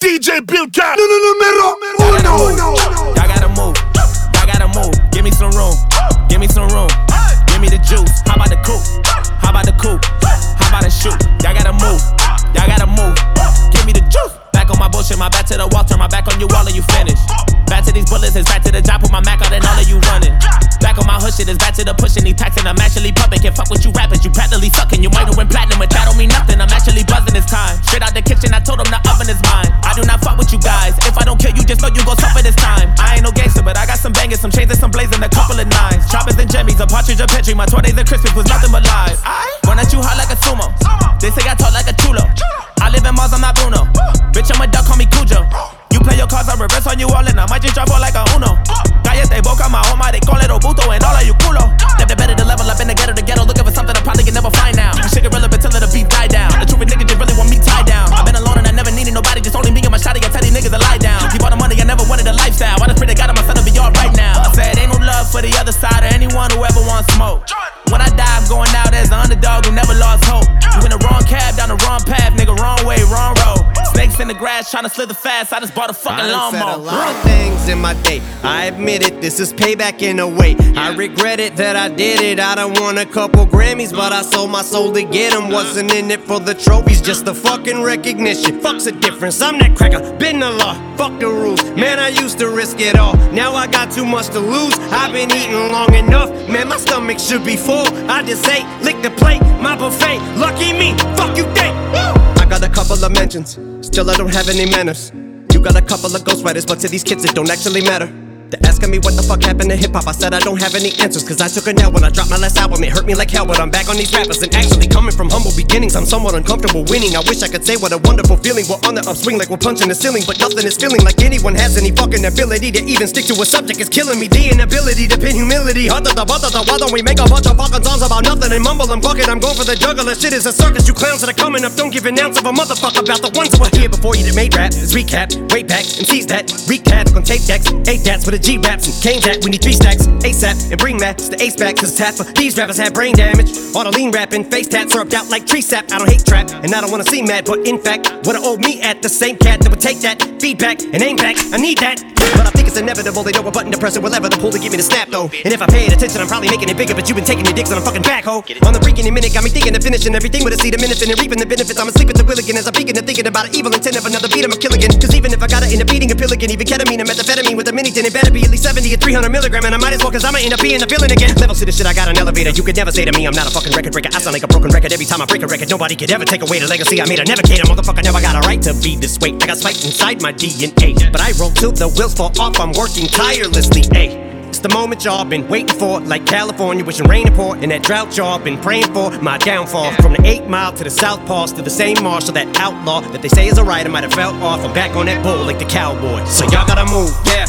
DJ Bill Cat. No, no, no, Número uno. Y'all gotta move. Y'all gotta move. Give me some room. Give me some room. Give me the juice. How about the coupe? How about the coupe? How about the shoot? Y'all gotta move. Y'all gotta move. Give me the juice. Back on my bullshit, my back to the wall, turn my back on you, all of you finish. Back to these bullets, it's back to the job, put my Mac out and all of you running. Back on my hood shit, it's back to the pushing, these taxing, I'm actually pumping. Can't fuck with you rappers, you practically sucking. You might have went platinum, partridge, a petri. My 20s and Christmas was nothing but lies. I run at you hot like a sumo. They say I talk like a chulo. I live in Mars, I'm not Bruno. Bitch, I'm a duck, call me Cujo. You play your cards, I reverse on you all, and I might just drop all like a Uno. Cállate boca, oh my home, they call it Obuto, and all of you culo. Smoke. When I die, I'm going out as the underdog who never in the grass, trying to slither fast. I just bought a fucking I lawnmower. said a lot of things in my day. I admit it, this is payback in a way. I regret it that I did it. I done won a couple Grammys, but I sold my soul to get them. Wasn't in it for the trophies, just the fucking recognition. Fuck's the difference. I'm that cracker, been the law. Fuck the rules. Man, I used to risk it all. Now I got too much to lose. I've been eating long enough. Man, my stomach should be full. I just ate, lick the plate, my buffet. Lucky me, fuck you think. Got a couple of mentions, still I don't have any manners. You got a couple of ghostwriters, but to these kids it don't actually matter. They're asking me what the fuck happened to hip hop. I said I don't have any answers, cause I took a L when I dropped my last album. It hurt me like hell, but I'm back on these rappers. And actually, coming from humble beginnings, I'm somewhat uncomfortable winning. I wish I could say what a wonderful feeling. We're on the upswing like we're punching the ceiling, but nothing is feeling like anyone has any fucking ability to even stick to a subject. It's killing me. The inability to pin humility. Why don't we make a bunch of fucking songs about nothing and mumble and fuck it? I'm going for the juggler. Shit is a circus. You clowns that are coming up don't give an ounce of a motherfucker about the ones that were here before you that made rap. It's recap, way back, and seize that. Recap on tape decks, eight dats with a G raps and came that. We need three stacks ASAP and bring Max the ace back. Cause it's tap for these rappers have brain damage. All the lean rapping, face tats rubbed out like tree sap. I don't hate trap and I don't wanna see mad, but in fact, what I owe me at the same cat that would take that feedback and aim back. I need that. But I think it's inevitable. They know a button to press and whatever the pull to give me the snap though. And if I paid attention, I'm probably making it bigger. But you've been taking your dicks on a fucking backhoe. On the freaking minute, got me thinking of finishing everything with a seed of minutes and reaping the benefits. I'm asleep at the wheel again as I'm and thinking about an evil intent of another beat. I'm a kill again. Cause even if I got it in a beating a pill again, even ketamine and methamphetamine with a mini it better be at least 70 or 300 milligram. And I might as well cause I'ma end up being a villain again. Levels to the shit, I got an elevator. You could never say to me, I'm not a fucking record breaker. I sound like a broken record every time I break a record. Nobody could ever take away the legacy I made. I never cater, motherfucker. Never got a right to be this way. I got spiked inside my DNA. But I roll till the wheels fall off. I'm working tirelessly. Ayy. It's the moment y'all been waiting for, like California, wishing rain and pour, and that drought y'all been praying for. My downfall from the eight mile to the south pass to the same marshal, that outlaw that they say is a rider might have fell off. I'm back on that bull like the cowboy. So y'all gotta move, yeah,